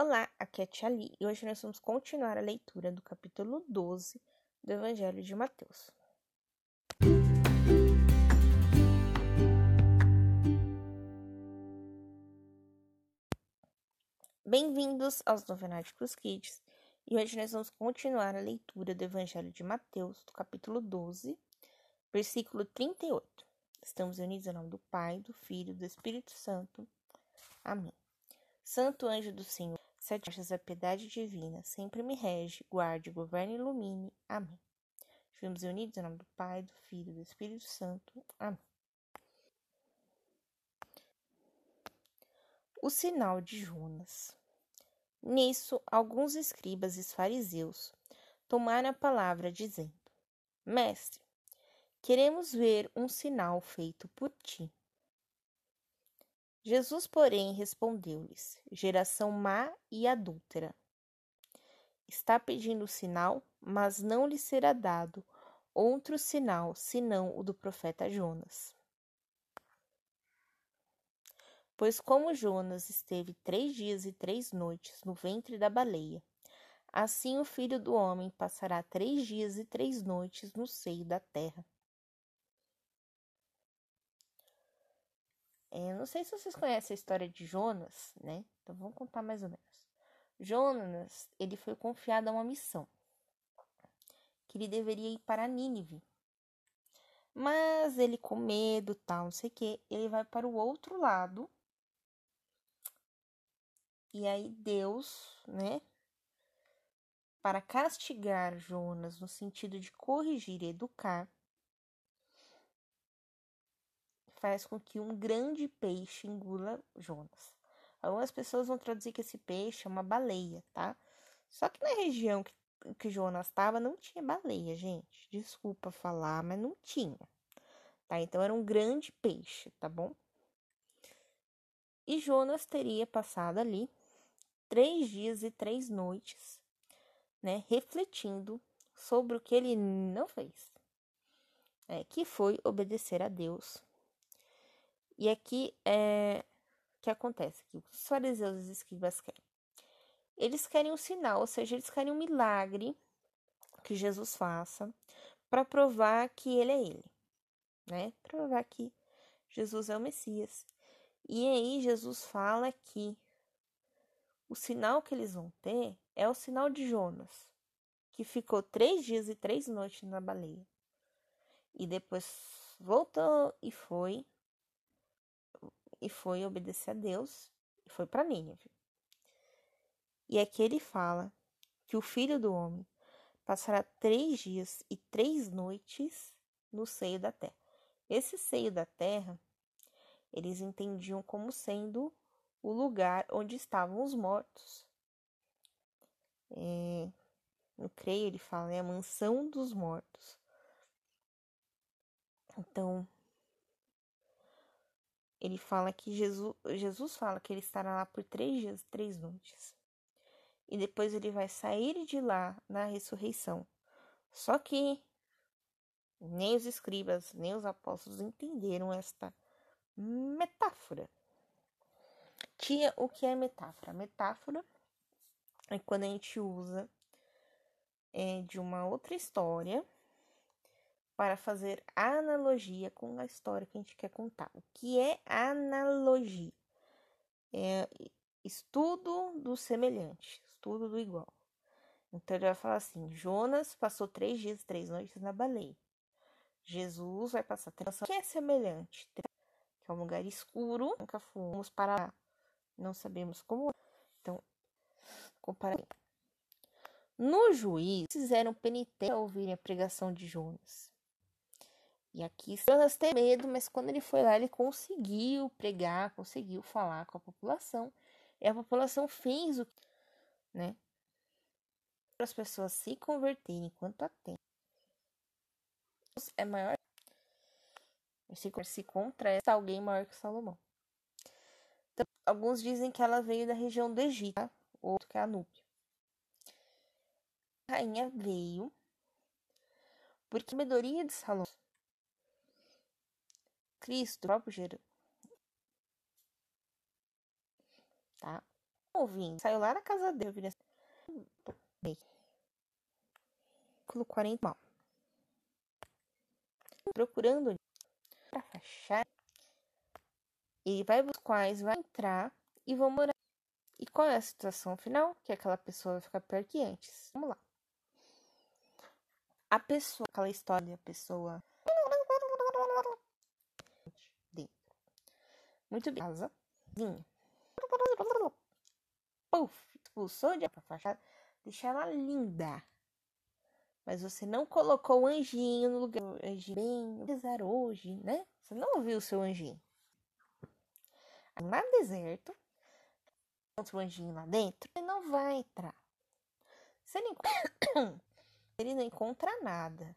Olá, aqui é a Tia e hoje nós vamos continuar a leitura do capítulo 12 do Evangelho de Mateus. Bem-vindos aos Novenáticos Kids e hoje nós vamos continuar a leitura do Evangelho de Mateus, do capítulo 12, versículo 38. Estamos unidos em nome do Pai, do Filho e do Espírito Santo. Amém. Santo anjo do Senhor, sete marchas da piedade divina, sempre me rege, guarde, governe e ilumine. Amém. Estivemos unidos em nome do Pai, do Filho e do Espírito Santo. Amém. O sinal de Jonas. Nisso, alguns escribas e fariseus tomaram a palavra, dizendo: Mestre, queremos ver um sinal feito por ti. Jesus, porém, respondeu-lhes: Geração má e adúltera. Está pedindo sinal, mas não lhe será dado outro sinal senão o do profeta Jonas. Pois como Jonas esteve três dias e três noites no ventre da baleia, assim o filho do homem passará três dias e três noites no seio da terra. É, não sei se vocês conhecem a história de Jonas, né? Então vamos contar mais ou menos. Jonas, ele foi confiado a uma missão, que ele deveria ir para Nínive. Mas ele com medo, tal, não sei o que, ele vai para o outro lado. E aí Deus, né, para castigar Jonas no sentido de corrigir e educar, faz com que um grande peixe engula Jonas. Algumas pessoas vão traduzir que esse peixe é uma baleia, tá? Só que na região que, que Jonas estava não tinha baleia, gente. Desculpa falar, mas não tinha. Tá? Então era um grande peixe, tá bom? E Jonas teria passado ali três dias e três noites, né? Refletindo sobre o que ele não fez. É, que foi obedecer a Deus e aqui é que acontece que os fariseus e os escribas querem. Eles querem um sinal, ou seja, eles querem um milagre que Jesus faça para provar que ele é ele, né? Provar que Jesus é o Messias. E aí Jesus fala que o sinal que eles vão ter é o sinal de Jonas, que ficou três dias e três noites na baleia. E depois voltou e foi e foi obedecer a Deus e foi para Nínive. E aqui ele fala que o filho do homem passará três dias e três noites no seio da terra. Esse seio da terra eles entendiam como sendo o lugar onde estavam os mortos. É, no creio ele fala, é a mansão dos mortos. Então, ele fala que Jesus, Jesus fala que ele estará lá por três dias, três noites. E depois ele vai sair de lá na ressurreição. Só que nem os escribas, nem os apóstolos entenderam esta metáfora. Tia, o que é metáfora? Metáfora é quando a gente usa é, de uma outra história para fazer analogia com a história que a gente quer contar. O que é analogia? É estudo do semelhante, estudo do igual. Então ele vai falar assim: Jonas passou três dias, três noites na baleia. Jesus vai passar três. Que é semelhante? Que é um lugar escuro, nunca fomos para lá, não sabemos como. Então, comparar. No juiz, fizeram penitência ao ouvirem a pregação de Jonas. E aqui Jonas tem medo, mas quando ele foi lá, ele conseguiu pregar, conseguiu falar com a população. E a população fez o né? Para as pessoas se converterem enquanto há tempo. É maior. Se, se contrasta alguém maior que Salomão. Então, alguns dizem que ela veio da região do Egito, tá? outro que é a Núbia. A rainha veio porque a sabedoria de Salomão Cristo, próprio Jesus. Tá? ouvindo. Saiu lá na casa dele. Vira... Ciclo 40 mal. Procurando para fachar. Ele vai buscar quais vai entrar e vão morar. E qual é a situação final? Que aquela pessoa vai ficar pior que antes. Vamos lá. A pessoa, aquela história, a pessoa. Dentro. Muito bem. Casa. Puf, expulsou de pra fachada. Deixar ela linda. Mas você não colocou o anjinho no lugar. O anjinho bem, rezar hoje, né? Você não ouviu o seu anjinho. Lá no deserto, o anjinho lá dentro, ele não vai entrar. Ele, encontra... ele não encontra nada.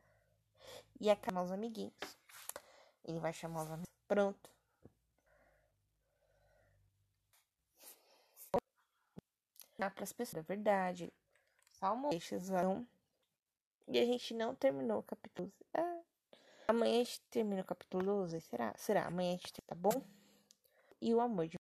E chamar os amiguinhos. Ele vai chamar os amigos. Pronto. Para as pessoas, é verdade. Salmo vão. E a gente não terminou o capítulo. Ah, amanhã a gente termina o capítulo 12. Será? Será? Amanhã a gente tá bom? E o amor de